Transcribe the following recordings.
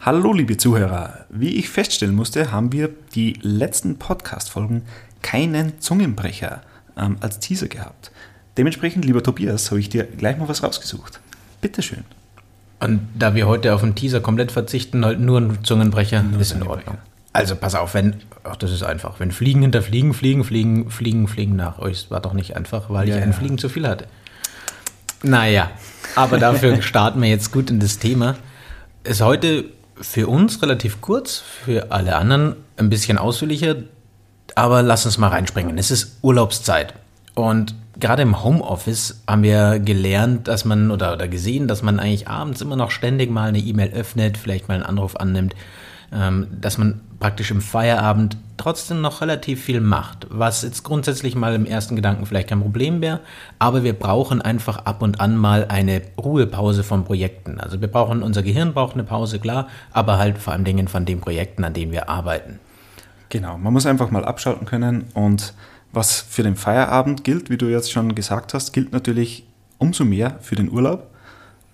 Hallo liebe Zuhörer, wie ich feststellen musste, haben wir die letzten Podcast-Folgen keinen Zungenbrecher ähm, als Teaser gehabt. Dementsprechend, lieber Tobias, habe ich dir gleich mal was rausgesucht. Bitteschön. Und da wir heute auf den Teaser komplett verzichten, halt nur ein Zungenbrecher, nur ist in Ordnung. Also pass auf, wenn, ach das ist einfach, wenn Fliegen hinter Fliegen, Fliegen, Fliegen, Fliegen, Fliegen nach euch, das war doch nicht einfach, weil ja, ich einen ja. Fliegen zu viel hatte. Naja, aber dafür starten wir jetzt gut in das Thema. Ist heute für uns relativ kurz, für alle anderen ein bisschen ausführlicher, aber lass uns mal reinspringen. Es ist Urlaubszeit und gerade im Homeoffice haben wir gelernt, dass man oder, oder gesehen, dass man eigentlich abends immer noch ständig mal eine E-Mail öffnet, vielleicht mal einen Anruf annimmt, ähm, dass man praktisch im Feierabend trotzdem noch relativ viel macht, was jetzt grundsätzlich mal im ersten Gedanken vielleicht kein Problem wäre, aber wir brauchen einfach ab und an mal eine Ruhepause von Projekten. Also wir brauchen, unser Gehirn braucht eine Pause, klar, aber halt vor allem Dingen von den Projekten, an denen wir arbeiten. Genau, man muss einfach mal abschalten können und was für den Feierabend gilt, wie du jetzt schon gesagt hast, gilt natürlich umso mehr für den Urlaub.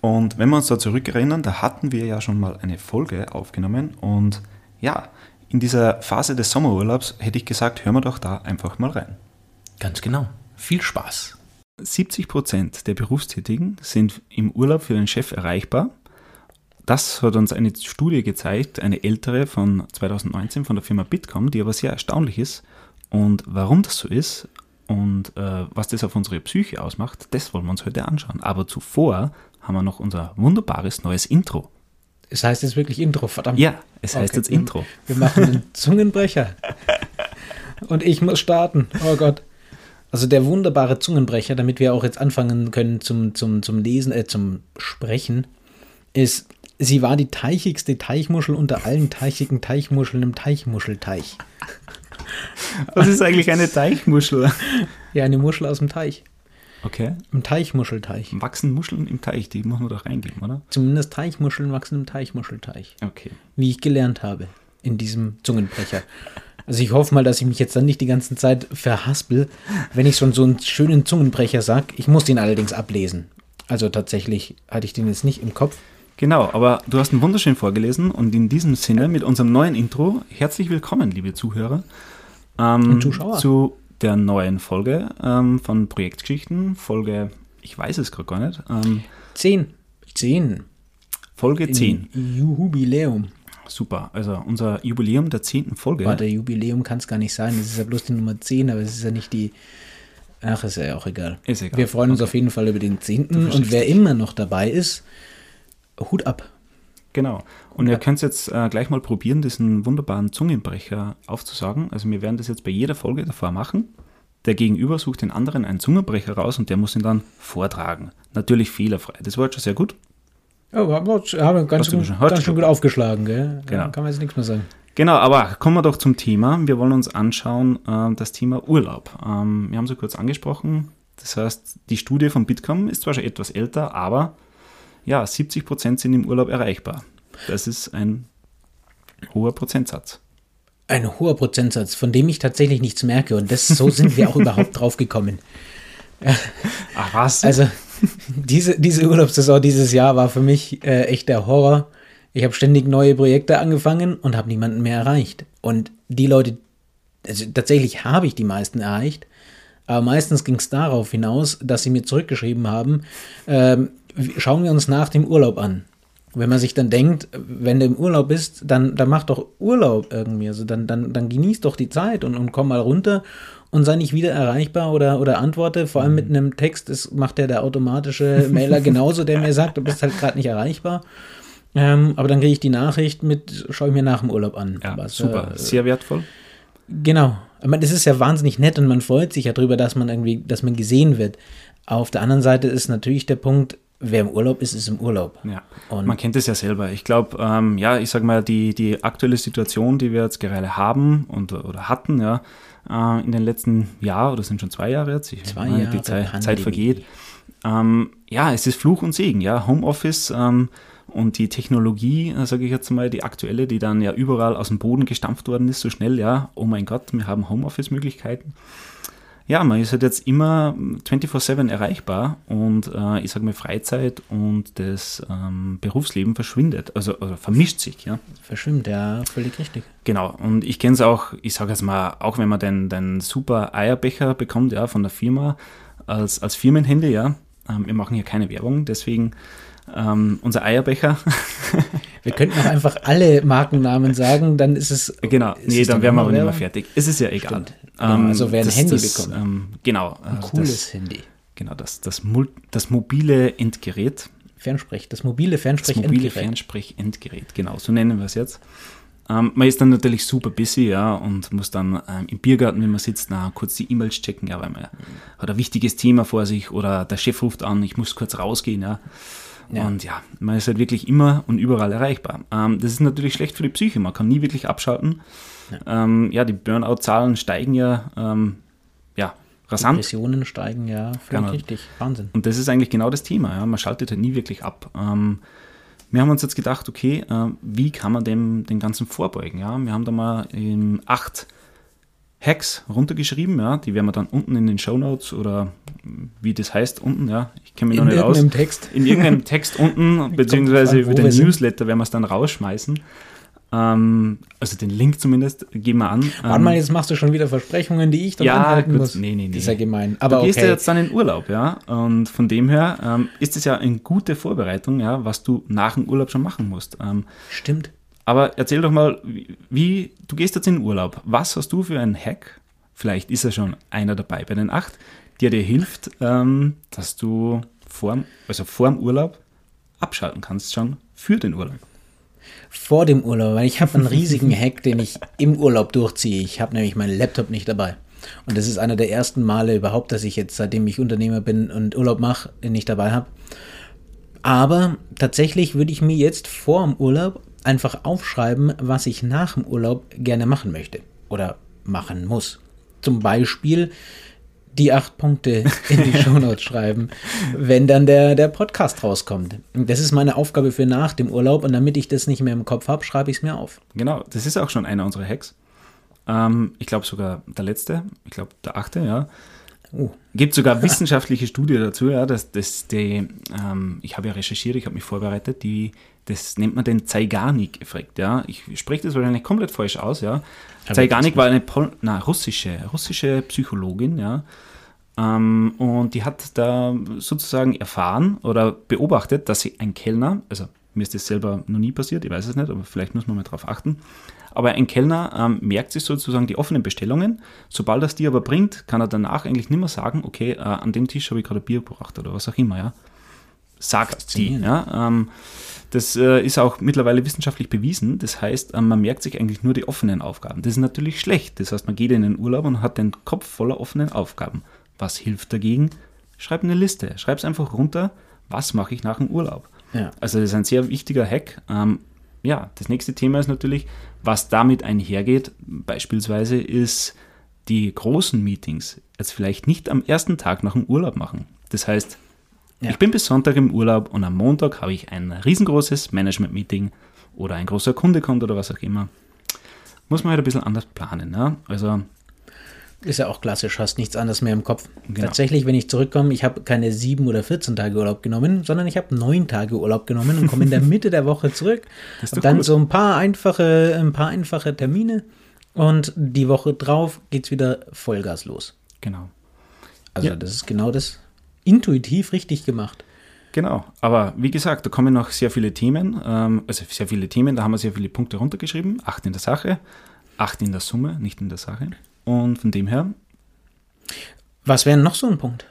Und wenn wir uns da zurückerinnern, da hatten wir ja schon mal eine Folge aufgenommen und ja, in dieser Phase des Sommerurlaubs hätte ich gesagt, hören wir doch da einfach mal rein. Ganz genau. Viel Spaß. 70 Prozent der Berufstätigen sind im Urlaub für den Chef erreichbar. Das hat uns eine Studie gezeigt, eine ältere von 2019 von der Firma Bitkom, die aber sehr erstaunlich ist. Und warum das so ist und äh, was das auf unsere Psyche ausmacht, das wollen wir uns heute anschauen. Aber zuvor haben wir noch unser wunderbares neues Intro. Es heißt jetzt wirklich Intro, verdammt. Ja, es heißt okay. jetzt Intro. Wir machen einen Zungenbrecher. Und ich muss starten. Oh Gott. Also der wunderbare Zungenbrecher, damit wir auch jetzt anfangen können zum, zum, zum Lesen, äh, zum Sprechen, ist, sie war die teichigste Teichmuschel unter allen teichigen Teichmuscheln im Teichmuschelteich. Was ist eigentlich eine Teichmuschel? Ja, eine Muschel aus dem Teich. Okay. Im Teichmuschelteich. Wachsen Muscheln im Teich, die muss man doch reingeben, oder? Zumindest Teichmuscheln wachsen im Teichmuschelteich. Okay. Wie ich gelernt habe in diesem Zungenbrecher. Also ich hoffe mal, dass ich mich jetzt dann nicht die ganze Zeit verhaspel, wenn ich schon so einen schönen Zungenbrecher sage. Ich muss den allerdings ablesen. Also tatsächlich hatte ich den jetzt nicht im Kopf. Genau, aber du hast ihn wunderschön vorgelesen und in diesem Sinne mit unserem neuen Intro herzlich willkommen, liebe Zuhörer, ähm, und Zuschauer. zu der neuen Folge ähm, von Projektgeschichten. Folge, ich weiß es gerade gar nicht. Ähm, zehn. Zehn. Folge 10. Jubiläum. Super, also unser Jubiläum der zehnten Folge. Warte, Jubiläum kann es gar nicht sein. Es ist ja bloß die Nummer 10, aber es ist ja nicht die. Ach, ist ja auch egal. Ist egal. Wir freuen uns okay. auf jeden Fall über den zehnten. Und wer immer noch dabei ist, Hut ab. Genau. Und ihr könnt jetzt äh, gleich mal probieren, diesen wunderbaren Zungenbrecher aufzusagen. Also wir werden das jetzt bei jeder Folge davor machen. Der Gegenüber sucht den anderen einen Zungenbrecher raus und der muss ihn dann vortragen. Natürlich fehlerfrei. Das war jetzt schon sehr gut. Ja, haben wir ganz, gut, ganz schön gut aufgeschlagen, gell? Genau. Kann man jetzt nichts mehr sagen. Genau, aber kommen wir doch zum Thema. Wir wollen uns anschauen, äh, das Thema Urlaub. Ähm, wir haben es kurz angesprochen. Das heißt, die Studie von Bitkom ist zwar schon etwas älter, aber ja, 70 Prozent sind im Urlaub erreichbar. Das ist ein hoher Prozentsatz. Ein hoher Prozentsatz, von dem ich tatsächlich nichts merke. Und das, so sind wir auch überhaupt drauf gekommen. Ach was? Also, diese, diese Urlaubssaison dieses Jahr war für mich äh, echt der Horror. Ich habe ständig neue Projekte angefangen und habe niemanden mehr erreicht. Und die Leute, also tatsächlich habe ich die meisten erreicht, aber meistens ging es darauf hinaus, dass sie mir zurückgeschrieben haben, ähm, schauen wir uns nach dem Urlaub an. Wenn man sich dann denkt, wenn du im Urlaub bist, dann, dann mach doch Urlaub irgendwie. Also dann, dann, dann genieß doch die Zeit und, und komm mal runter und sei nicht wieder erreichbar oder, oder antworte. Vor allem mit mhm. einem Text, das macht ja der automatische Mailer genauso, der mir sagt, du bist halt gerade nicht erreichbar. Ähm, aber dann kriege ich die Nachricht mit, schau ich mir nach dem Urlaub an. Ja, was, super, äh, sehr wertvoll. Genau. Ich meine, das ist ja wahnsinnig nett und man freut sich ja darüber, dass man irgendwie, dass man gesehen wird. Auf der anderen Seite ist natürlich der Punkt, wer im Urlaub ist, ist im Urlaub. Ja, und man kennt es ja selber. Ich glaube, ähm, ja, ich sage mal, die, die aktuelle Situation, die wir jetzt gerade haben und, oder hatten, ja, äh, in den letzten Jahren, oder sind schon zwei Jahre jetzt, ich, zwei Jahre die Zeit, Zeit vergeht. Ähm, ja, es ist Fluch und Segen, ja, Homeoffice ähm, und die Technologie, äh, sage ich jetzt mal, die aktuelle, die dann ja überall aus dem Boden gestampft worden ist, so schnell, ja, oh mein Gott, wir haben Homeoffice-Möglichkeiten. Ja, man ist halt jetzt immer 24-7 erreichbar und äh, ich sage mal, Freizeit und das ähm, Berufsleben verschwindet, also, also, vermischt sich. Ja. Verschwimmt, ja, völlig richtig. Genau, und ich kenne es auch, ich sage jetzt mal, auch wenn man den, den super Eierbecher bekommt, ja, von der Firma als, als Firmenhandy, ja, ähm, wir machen hier keine Werbung, deswegen ähm, unser Eierbecher. wir könnten auch einfach alle Markennamen sagen, dann ist es. Genau, ist nee, dann wären wir aber nicht mehr fertig. Es ist ja egal. Genau, ähm, also wer ein das, Handy das, bekommt. Ähm, genau. Ein äh, cooles das, Handy. Genau, das, das, das mobile Endgerät. Fernsprech, das mobile Fernsprech-Endgerät. Das mobile Fernsprech-Endgerät, genau, so nennen wir es jetzt. Ähm, man ist dann natürlich super busy, ja, und muss dann ähm, im Biergarten, wenn man sitzt, na, kurz die E-Mails checken, ja, weil man hat ein wichtiges Thema vor sich oder der Chef ruft an, ich muss kurz rausgehen, ja. Ja. Und ja, man ist halt wirklich immer und überall erreichbar. Ähm, das ist natürlich schlecht für die Psyche, man kann nie wirklich abschalten. Ja, ähm, ja die Burnout-Zahlen steigen ja, ähm, ja, rasant. Depressionen steigen, ja, genau. richtig. Wahnsinn. Und das ist eigentlich genau das Thema, ja. Man schaltet halt nie wirklich ab. Ähm, wir haben uns jetzt gedacht, okay, äh, wie kann man dem den Ganzen vorbeugen? Ja? Wir haben da mal in acht Hacks runtergeschrieben, ja, die werden wir dann unten in den Show Notes oder wie das heißt unten, ja, ich kenne mich in noch nicht aus. In irgendeinem Text. In irgendeinem Text unten, beziehungsweise über den Newsletter werden wir es dann rausschmeißen. Ähm, also den Link zumindest, gehen wir an. Warte mal, ähm, jetzt machst du schon wieder Versprechungen, die ich dann ja, anhalten gut, muss. Nee, nee, nee. Ist ja gemein. Aber du gehst okay. ja jetzt dann in Urlaub, ja. Und von dem her ähm, ist es ja eine gute Vorbereitung, ja, was du nach dem Urlaub schon machen musst. Ähm, Stimmt. Aber erzähl doch mal, wie, du gehst jetzt in den Urlaub. Was hast du für einen Hack? Vielleicht ist ja schon einer dabei bei den acht, der dir hilft, ähm, dass du vorm, also vorm Urlaub abschalten kannst schon für den Urlaub vor dem Urlaub, weil ich habe einen riesigen Hack, den ich im Urlaub durchziehe. Ich habe nämlich meinen Laptop nicht dabei. Und das ist einer der ersten Male überhaupt, dass ich jetzt, seitdem ich Unternehmer bin und Urlaub mache, nicht dabei habe. Aber tatsächlich würde ich mir jetzt vor dem Urlaub einfach aufschreiben, was ich nach dem Urlaub gerne machen möchte oder machen muss. Zum Beispiel die acht Punkte in die Shownotes schreiben, wenn dann der, der Podcast rauskommt. Das ist meine Aufgabe für nach dem Urlaub und damit ich das nicht mehr im Kopf habe, schreibe ich es mir auf. Genau, das ist auch schon einer unserer Hacks. Ähm, ich glaube sogar der letzte, ich glaube der achte, ja. Uh. Gibt sogar wissenschaftliche Studie dazu, ja, dass, dass die, ähm, ich habe ja recherchiert, ich habe mich vorbereitet, die, das nennt man den Zeigarnik-Effekt, ja. Ich spreche das wahrscheinlich komplett falsch aus, ja. Zeigarnik war eine Pol na, russische, russische Psychologin, ja. Ähm, und die hat da sozusagen erfahren oder beobachtet, dass sie ein Kellner, also mir ist das selber noch nie passiert, ich weiß es nicht, aber vielleicht muss man mal darauf achten. Aber ein Kellner ähm, merkt sich sozusagen die offenen Bestellungen. Sobald er die aber bringt, kann er danach eigentlich nicht mehr sagen, okay, äh, an dem Tisch habe ich gerade Bier gebracht oder was auch immer, ja. Sagt die. Ja. Ähm, das äh, ist auch mittlerweile wissenschaftlich bewiesen. Das heißt, äh, man merkt sich eigentlich nur die offenen Aufgaben. Das ist natürlich schlecht. Das heißt, man geht in den Urlaub und hat den Kopf voller offenen Aufgaben. Was hilft dagegen? Schreib eine Liste. Schreib es einfach runter. Was mache ich nach dem Urlaub? Ja. Also das ist ein sehr wichtiger Hack. Ähm, ja, das nächste Thema ist natürlich, was damit einhergeht. Beispielsweise ist die großen Meetings jetzt vielleicht nicht am ersten Tag nach dem Urlaub machen. Das heißt, ja. ich bin bis Sonntag im Urlaub und am Montag habe ich ein riesengroßes Management-Meeting oder ein großer Kunde kommt oder was auch immer. Muss man halt ein bisschen anders planen. Ja? Also ist ja auch klassisch, hast nichts anderes mehr im Kopf. Genau. Tatsächlich, wenn ich zurückkomme, ich habe keine sieben oder 14 Tage Urlaub genommen, sondern ich habe neun Tage Urlaub genommen und komme in der Mitte der Woche zurück. Und dann gut. so ein paar einfache, ein paar einfache Termine und die Woche drauf geht es wieder Vollgas los. Genau. Also ja. das ist genau das intuitiv richtig gemacht. Genau, aber wie gesagt, da kommen noch sehr viele Themen, ähm, also sehr viele Themen, da haben wir sehr viele Punkte runtergeschrieben, acht in der Sache, acht in der Summe, nicht in der Sache. Und von dem her. Was wäre noch so ein Punkt?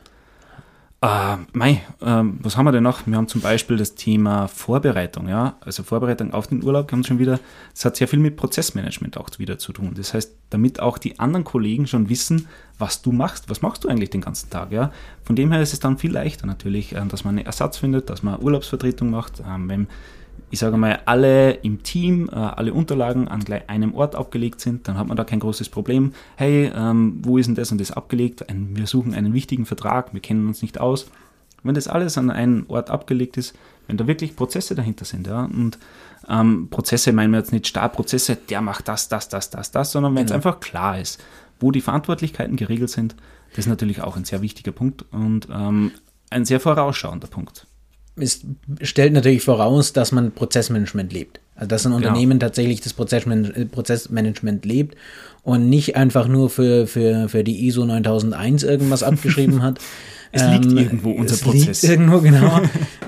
Äh, mei, äh, was haben wir denn noch? Wir haben zum Beispiel das Thema Vorbereitung, ja, also Vorbereitung auf den Urlaub, haben schon wieder, das hat sehr viel mit Prozessmanagement auch wieder zu tun. Das heißt, damit auch die anderen Kollegen schon wissen, was du machst, was machst du eigentlich den ganzen Tag, ja. Von dem her ist es dann viel leichter natürlich, äh, dass man einen Ersatz findet, dass man Urlaubsvertretung macht, ähm, wenn ich sage mal, alle im Team, äh, alle Unterlagen an gleich einem Ort abgelegt sind, dann hat man da kein großes Problem. Hey, ähm, wo ist denn das und das abgelegt? Ein, wir suchen einen wichtigen Vertrag, wir kennen uns nicht aus. Wenn das alles an einem Ort abgelegt ist, wenn da wirklich Prozesse dahinter sind, ja, und ähm, Prozesse meinen wir jetzt nicht Startprozesse, der macht das, das, das, das, das, sondern wenn es genau. einfach klar ist, wo die Verantwortlichkeiten geregelt sind. Das ist natürlich auch ein sehr wichtiger Punkt und ähm, ein sehr vorausschauender Punkt. Es stellt natürlich voraus, dass man Prozessmanagement lebt. Also dass ein genau. Unternehmen tatsächlich das äh, Prozessmanagement lebt und nicht einfach nur für, für, für die ISO 9001 irgendwas abgeschrieben hat. Es liegt ähm, irgendwo unser es Prozess. Liegt irgendwo, genau.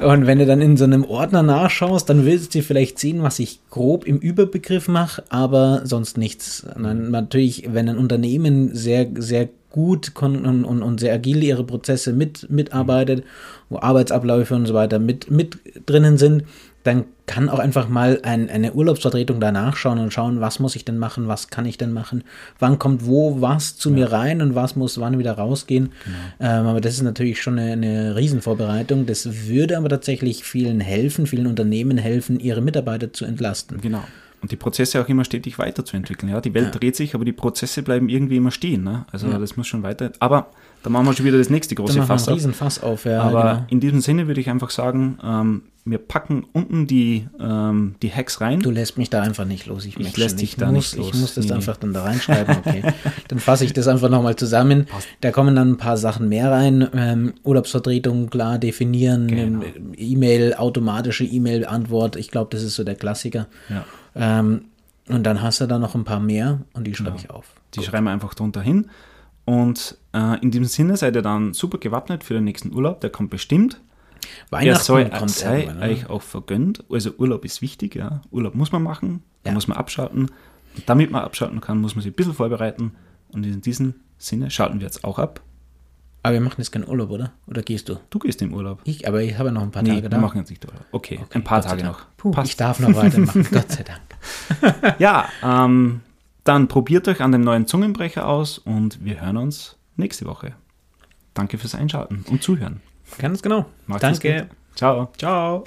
und wenn du dann in so einem Ordner nachschaust, dann willst du vielleicht sehen, was ich grob im Überbegriff mache, aber sonst nichts. Und natürlich, wenn ein Unternehmen sehr, sehr gut und, und, und, sehr agil ihre Prozesse mit, mitarbeitet, wo Arbeitsabläufe und so weiter mit, mit drinnen sind, dann kann auch einfach mal ein, eine Urlaubsvertretung da nachschauen und schauen, was muss ich denn machen, was kann ich denn machen, wann kommt wo was zu ja. mir rein und was muss wann wieder rausgehen. Genau. Ähm, aber das ist natürlich schon eine, eine Riesenvorbereitung. Das würde aber tatsächlich vielen helfen, vielen Unternehmen helfen, ihre Mitarbeiter zu entlasten. Genau. Und die Prozesse auch immer stetig weiterzuentwickeln. Ja, die Welt ja. dreht sich, aber die Prozesse bleiben irgendwie immer stehen. Ne? Also ja. das muss schon weiter. Aber da machen wir schon wieder das nächste große Fass auf. Fass auf. Ja, aber genau. in diesem Sinne würde ich einfach sagen, ähm, wir packen unten die, ähm, die Hacks rein. Du lässt mich da einfach nicht los. Ich, ich lässt dich da muss, nicht los. Ich muss das nee. einfach dann da reinschreiben. Okay. dann fasse ich das einfach nochmal zusammen. Da kommen dann ein paar Sachen mehr rein. Ähm, Urlaubsvertretung klar definieren, genau. E-Mail, automatische E-Mail-Antwort. Ich glaube, das ist so der Klassiker. Ja. Ähm, und dann hast du da noch ein paar mehr und die schreibe genau. ich auf. Die Gut. schreiben wir einfach drunter hin. Und äh, in diesem Sinne seid ihr dann super gewappnet für den nächsten Urlaub. Der kommt bestimmt. Weihnachten er soll, kommt sei euch auch vergönnt. Also Urlaub ist wichtig, ja. Urlaub muss man machen, da ja. muss man abschalten. Und damit man abschalten kann, muss man sich ein bisschen vorbereiten. Und in diesem Sinne schalten wir jetzt auch ab. Aber wir machen jetzt keinen Urlaub, oder? Oder gehst du? Du gehst im Urlaub. Ich, aber ich habe noch ein paar nee, Tage da. Wir machen jetzt nicht Urlaub. Okay, okay ein paar Tage noch. Puh, Passt. Ich darf noch weitermachen, Gott sei Dank. ja, ähm, dann probiert euch an dem neuen Zungenbrecher aus und wir hören uns nächste Woche. Danke fürs Einschalten und Zuhören. Ganz genau. Macht's Danke. Ciao. Ciao.